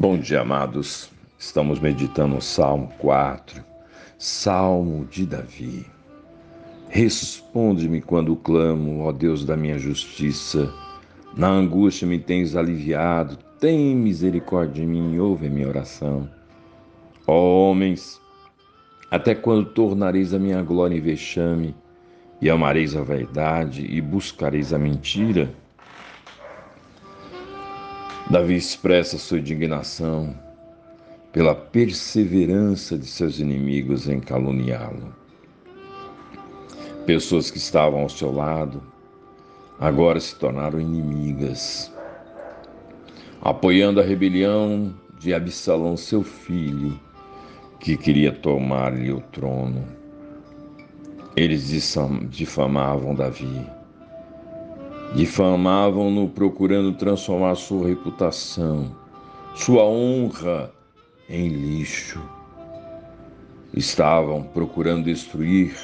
Bom dia, amados. Estamos meditando o Salmo 4, Salmo de Davi. Responde-me quando clamo, ó Deus da minha justiça. Na angústia me tens aliviado, tem misericórdia de mim, ouve a minha oração. Ó homens, até quando tornareis a minha glória em vexame, e amareis a vaidade e buscareis a mentira? Davi expressa sua indignação pela perseverança de seus inimigos em caluniá-lo. Pessoas que estavam ao seu lado agora se tornaram inimigas, apoiando a rebelião de Absalão, seu filho, que queria tomar-lhe o trono. Eles difamavam Davi Difamavam-no procurando transformar sua reputação, sua honra em lixo. Estavam procurando destruir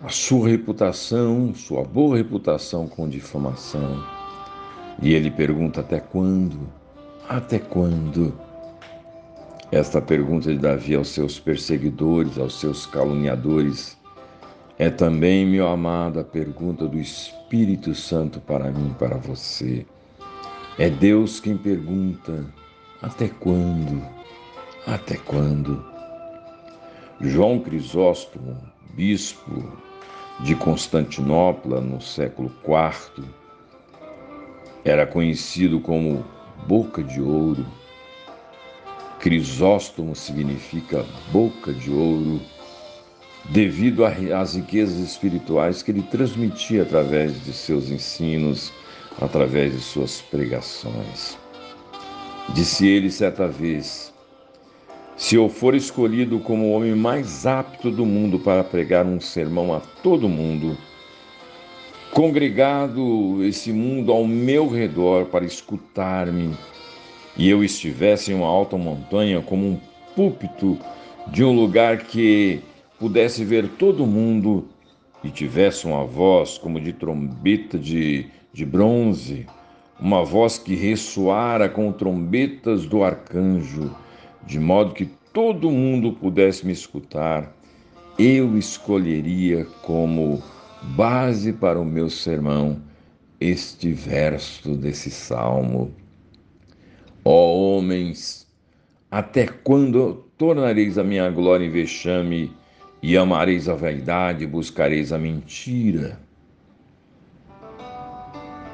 a sua reputação, sua boa reputação com difamação. E ele pergunta: até quando? Até quando? Esta pergunta de Davi aos seus perseguidores, aos seus caluniadores, é também, meu amado, a pergunta do Espírito Santo para mim, para você. É Deus quem pergunta: até quando? Até quando? João Crisóstomo, bispo de Constantinopla no século IV, era conhecido como Boca de Ouro. Crisóstomo significa boca de ouro devido às riquezas espirituais que ele transmitia através de seus ensinos, através de suas pregações. Disse ele certa vez: Se eu for escolhido como o homem mais apto do mundo para pregar um sermão a todo mundo, congregado esse mundo ao meu redor para escutar-me, e eu estivesse em uma alta montanha como um púlpito de um lugar que pudesse ver todo mundo e tivesse uma voz como de trombeta de, de bronze, uma voz que ressoara com trombetas do arcanjo, de modo que todo mundo pudesse me escutar, eu escolheria como base para o meu sermão este verso desse salmo. Ó homens, até quando tornareis a minha glória em vexame e amareis a vaidade, buscareis a mentira.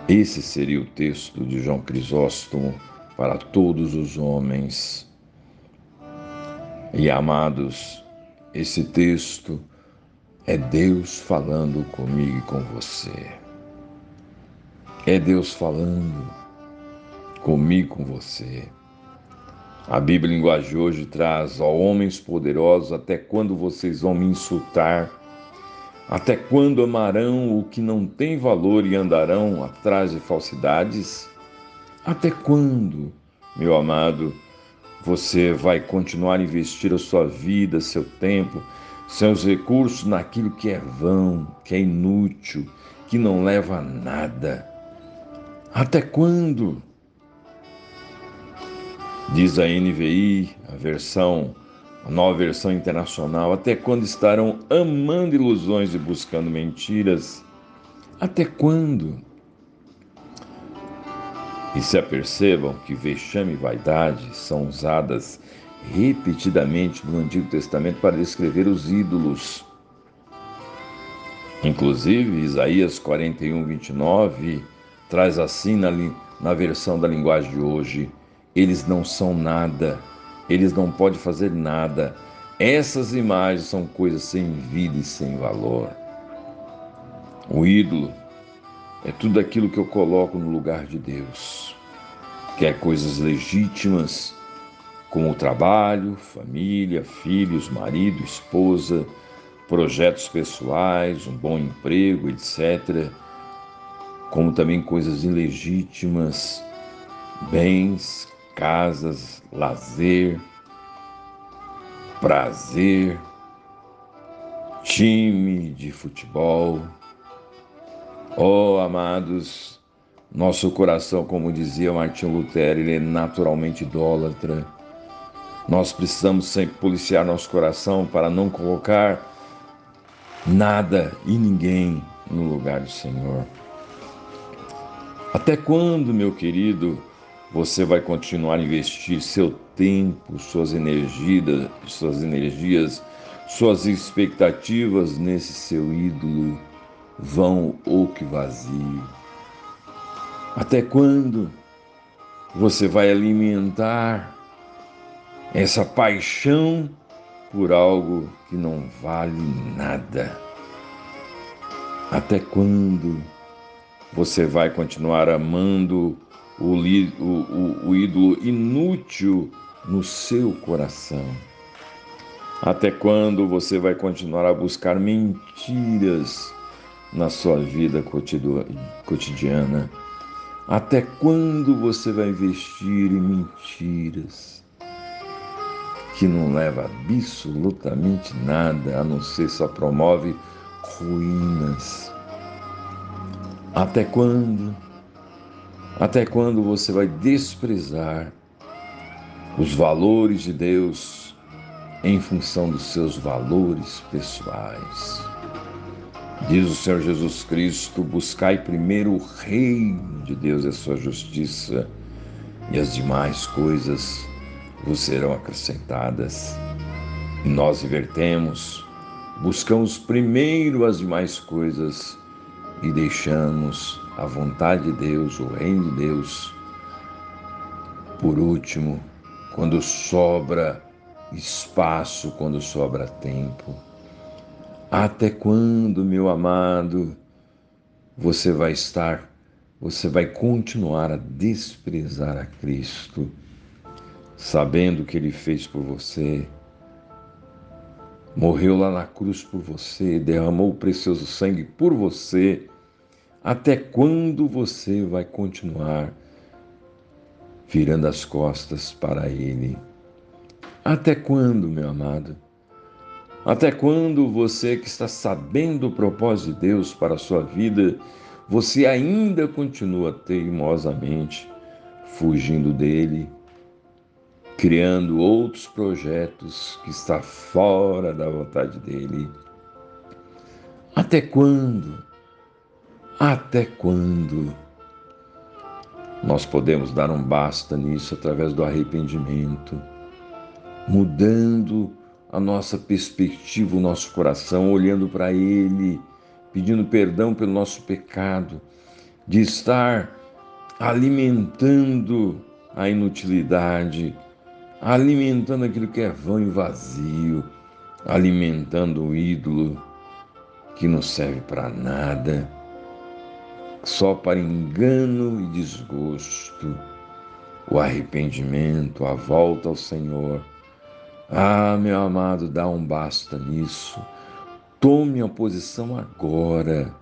Esse seria o texto de João Crisóstomo para todos os homens. E amados, esse texto é Deus falando comigo e com você. É Deus falando comigo e com você. A Bíblia Linguagem hoje traz, ó homens poderosos, até quando vocês vão me insultar? Até quando amarão o que não tem valor e andarão atrás de falsidades? Até quando, meu amado, você vai continuar a investir a sua vida, seu tempo, seus recursos naquilo que é vão, que é inútil, que não leva a nada? Até quando? Diz a NVI, a versão, a nova versão internacional, até quando estarão amando ilusões e buscando mentiras? Até quando? E se apercebam que vexame e vaidade são usadas repetidamente no Antigo Testamento para descrever os ídolos. Inclusive, Isaías 41, 29 traz assim na, na versão da linguagem de hoje: eles não são nada, eles não podem fazer nada. Essas imagens são coisas sem vida e sem valor. O ídolo é tudo aquilo que eu coloco no lugar de Deus. Quer coisas legítimas, como o trabalho, família, filhos, marido, esposa, projetos pessoais, um bom emprego, etc. Como também coisas ilegítimas, bens, casas, lazer, prazer, time de futebol. Oh, amados, nosso coração, como dizia Martinho Lutero, ele é naturalmente idólatra. Nós precisamos sempre policiar nosso coração para não colocar nada e ninguém no lugar do Senhor. Até quando, meu querido, você vai continuar a investir seu tempo, suas energias, suas energias, suas expectativas nesse seu ídolo vão ou que vazio? Até quando você vai alimentar essa paixão por algo que não vale nada? Até quando você vai continuar amando o, o, o ídolo inútil no seu coração? Até quando você vai continuar a buscar mentiras na sua vida cotidiana? Até quando você vai investir em mentiras que não leva absolutamente nada, a não ser só promove ruínas? Até quando? Até quando você vai desprezar os valores de Deus em função dos seus valores pessoais? Diz o Senhor Jesus Cristo: buscai primeiro o reino de Deus e a sua justiça, e as demais coisas vos serão acrescentadas. Nós invertemos, buscamos primeiro as demais coisas e deixamos a vontade de Deus, o reino de Deus, por último, quando sobra espaço, quando sobra tempo. Até quando, meu amado, você vai estar, você vai continuar a desprezar a Cristo, sabendo o que Ele fez por você? Morreu lá na cruz por você, derramou o precioso sangue por você. Até quando você vai continuar virando as costas para Ele? Até quando, meu amado? Até quando você que está sabendo o propósito de Deus para a sua vida, você ainda continua teimosamente fugindo dele, criando outros projetos que está fora da vontade dele? Até quando? Até quando? Nós podemos dar um basta nisso através do arrependimento, mudando a nossa perspectiva, o nosso coração, olhando para Ele, pedindo perdão pelo nosso pecado, de estar alimentando a inutilidade, alimentando aquilo que é vão e vazio, alimentando o ídolo que não serve para nada, só para engano e desgosto. O arrependimento, a volta ao Senhor ah, meu amado, dá um basta nisso. Tome a posição agora.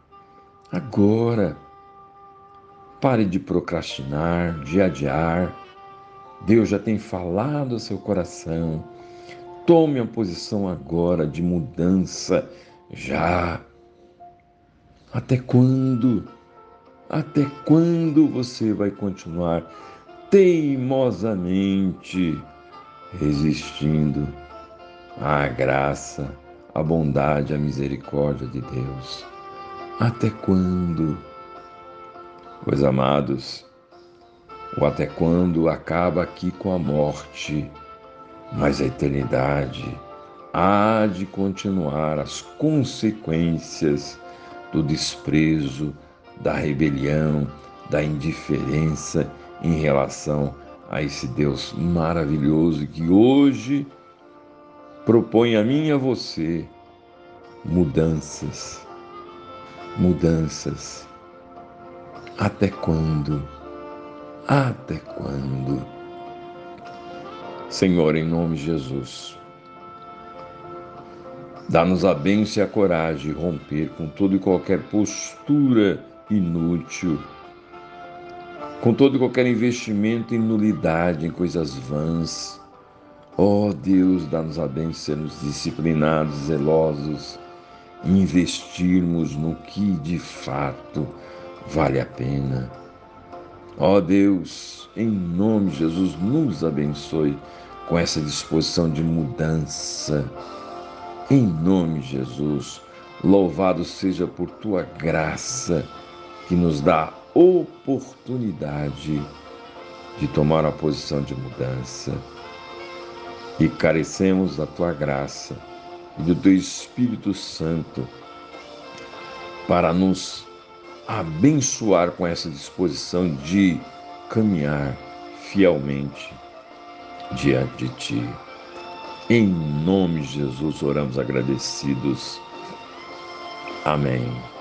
Agora. Pare de procrastinar, de adiar. Deus já tem falado ao seu coração. Tome a posição agora de mudança, já. Até quando? Até quando você vai continuar teimosamente? resistindo à graça, à bondade, à misericórdia de Deus. Até quando? Pois amados, o até quando acaba aqui com a morte, mas a eternidade há de continuar as consequências do desprezo, da rebelião, da indiferença em relação a esse Deus maravilhoso que hoje propõe a mim e a você mudanças, mudanças. Até quando? Até quando? Senhor, em nome de Jesus, dá-nos a bênção e a coragem de romper com toda e qualquer postura inútil com todo e qualquer investimento em nulidade, em coisas vãs. Ó oh Deus, dá-nos a bem sermos disciplinados, zelosos, investirmos no que de fato vale a pena. Ó oh Deus, em nome de Jesus, nos abençoe com essa disposição de mudança. Em nome de Jesus, louvado seja por tua graça que nos dá oportunidade de tomar uma posição de mudança. E carecemos da tua graça e do teu Espírito Santo para nos abençoar com essa disposição de caminhar fielmente diante de ti. Em nome de Jesus oramos agradecidos. Amém.